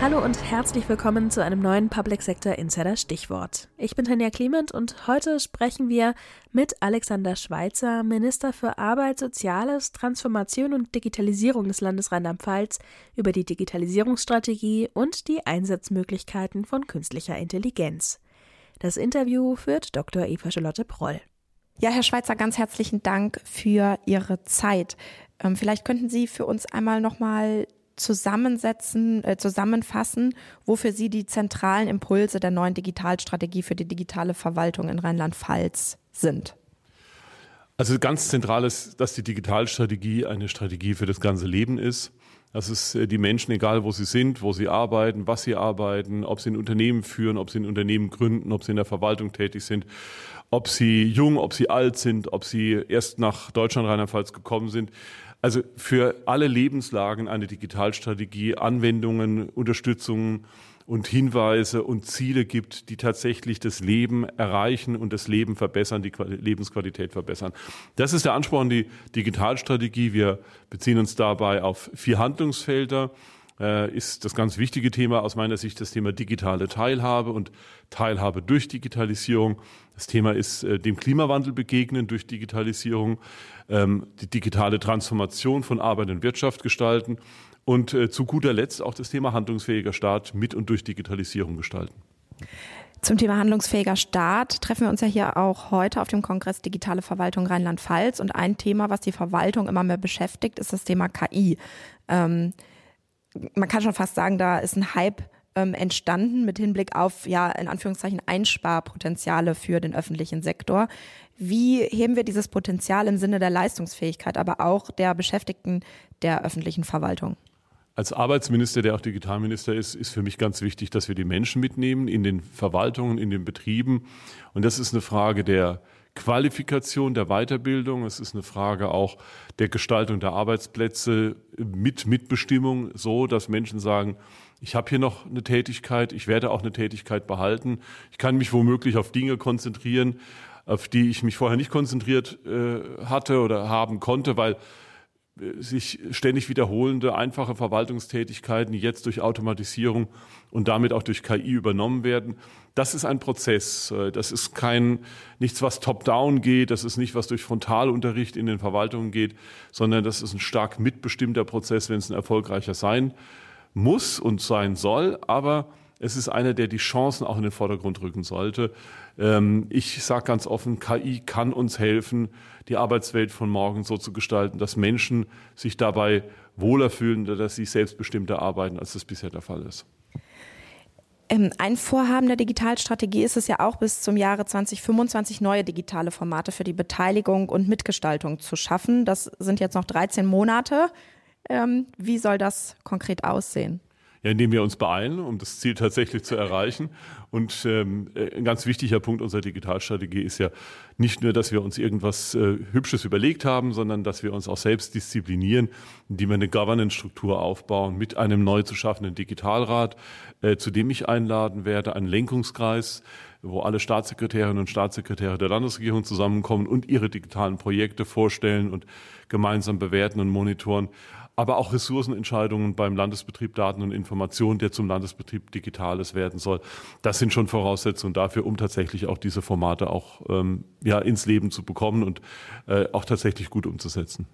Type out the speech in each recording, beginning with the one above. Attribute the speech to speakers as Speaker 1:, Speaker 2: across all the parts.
Speaker 1: Hallo und herzlich willkommen zu einem neuen Public Sector Insider Stichwort. Ich bin Tanja Clement und heute sprechen wir mit Alexander Schweitzer, Minister für Arbeit, Soziales, Transformation und Digitalisierung des Landes Rheinland-Pfalz, über die Digitalisierungsstrategie und die Einsatzmöglichkeiten von künstlicher Intelligenz. Das Interview führt Dr. Eva Charlotte Proll.
Speaker 2: Ja, Herr Schweitzer, ganz herzlichen Dank für Ihre Zeit. Ähm, vielleicht könnten Sie für uns einmal nochmal zusammensetzen, äh, zusammenfassen, wofür Sie die zentralen Impulse der neuen Digitalstrategie für die digitale Verwaltung in Rheinland-Pfalz sind?
Speaker 3: Also ganz zentral ist, dass die Digitalstrategie eine Strategie für das ganze Leben ist. Dass es äh, die Menschen, egal wo sie sind, wo sie arbeiten, was sie arbeiten, ob sie ein Unternehmen führen, ob sie ein Unternehmen gründen, ob sie in der Verwaltung tätig sind, ob sie jung, ob sie alt sind, ob sie erst nach Deutschland, Rheinland-Pfalz gekommen sind, also für alle Lebenslagen eine Digitalstrategie, Anwendungen, Unterstützung und Hinweise und Ziele gibt, die tatsächlich das Leben erreichen und das Leben verbessern, die Lebensqualität verbessern. Das ist der Anspruch an die Digitalstrategie. Wir beziehen uns dabei auf vier Handlungsfelder äh, ist das ganz wichtige Thema aus meiner Sicht das Thema digitale Teilhabe und Teilhabe durch Digitalisierung. Das Thema ist äh, dem Klimawandel begegnen durch Digitalisierung, ähm, die digitale Transformation von Arbeit und Wirtschaft gestalten und äh, zu guter Letzt auch das Thema handlungsfähiger Staat mit und durch Digitalisierung gestalten.
Speaker 2: Zum Thema handlungsfähiger Staat treffen wir uns ja hier auch heute auf dem Kongress Digitale Verwaltung Rheinland-Pfalz. Und ein Thema, was die Verwaltung immer mehr beschäftigt, ist das Thema KI. Ähm, man kann schon fast sagen, da ist ein Hype ähm, entstanden mit Hinblick auf, ja, in Anführungszeichen Einsparpotenziale für den öffentlichen Sektor. Wie heben wir dieses Potenzial im Sinne der Leistungsfähigkeit, aber auch der Beschäftigten der öffentlichen Verwaltung?
Speaker 3: Als Arbeitsminister, der auch Digitalminister ist, ist für mich ganz wichtig, dass wir die Menschen mitnehmen in den Verwaltungen, in den Betrieben. Und das ist eine Frage der Qualifikation, der Weiterbildung. Es ist eine Frage auch der Gestaltung der Arbeitsplätze mit Mitbestimmung, so dass Menschen sagen, ich habe hier noch eine Tätigkeit, ich werde auch eine Tätigkeit behalten, ich kann mich womöglich auf Dinge konzentrieren, auf die ich mich vorher nicht konzentriert äh, hatte oder haben konnte, weil sich ständig wiederholende einfache Verwaltungstätigkeiten, die jetzt durch Automatisierung und damit auch durch KI übernommen werden. Das ist ein Prozess. Das ist kein, nichts, was top-down geht. Das ist nicht, was durch Frontalunterricht in den Verwaltungen geht, sondern das ist ein stark mitbestimmter Prozess, wenn es ein erfolgreicher sein muss und sein soll. Aber es ist einer, der die Chancen auch in den Vordergrund rücken sollte. Ähm, ich sage ganz offen, KI kann uns helfen, die Arbeitswelt von morgen so zu gestalten, dass Menschen sich dabei wohler fühlen, dass sie selbstbestimmter arbeiten, als das bisher der Fall ist.
Speaker 2: Ähm, ein Vorhaben der Digitalstrategie ist es ja auch bis zum Jahre 2025 neue digitale Formate für die Beteiligung und Mitgestaltung zu schaffen. Das sind jetzt noch 13 Monate. Ähm, wie soll das konkret aussehen?
Speaker 3: Ja, indem wir uns beeilen, um das Ziel tatsächlich zu erreichen. Und ähm, äh, ein ganz wichtiger Punkt unserer Digitalstrategie ist ja nicht nur, dass wir uns irgendwas äh, Hübsches überlegt haben, sondern dass wir uns auch selbst disziplinieren, indem wir eine Governance-Struktur aufbauen mit einem neu zu schaffenden Digitalrat, äh, zu dem ich einladen werde, einen Lenkungskreis, wo alle Staatssekretärinnen und Staatssekretäre der Landesregierung zusammenkommen und ihre digitalen Projekte vorstellen und gemeinsam bewerten und monitoren aber auch Ressourcenentscheidungen beim Landesbetrieb Daten und Information, der zum Landesbetrieb Digitales werden soll. Das sind schon Voraussetzungen dafür, um tatsächlich auch diese Formate auch ähm, ja, ins Leben zu bekommen und äh, auch tatsächlich gut umzusetzen.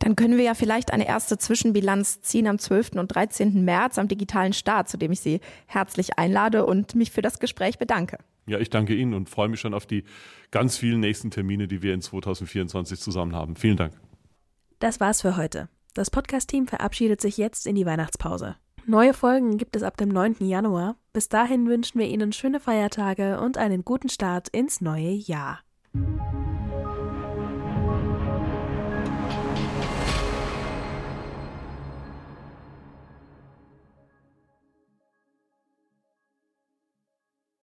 Speaker 2: Dann können wir ja vielleicht eine erste Zwischenbilanz ziehen am 12. und 13. März am digitalen Start, zu dem ich Sie herzlich einlade und mich für das Gespräch bedanke.
Speaker 3: Ja, ich danke Ihnen und freue mich schon auf die ganz vielen nächsten Termine, die wir in 2024 zusammen haben. Vielen Dank.
Speaker 1: Das war's für heute. Das Podcast-Team verabschiedet sich jetzt in die Weihnachtspause. Neue Folgen gibt es ab dem 9. Januar. Bis dahin wünschen wir Ihnen schöne Feiertage und einen guten Start ins neue Jahr.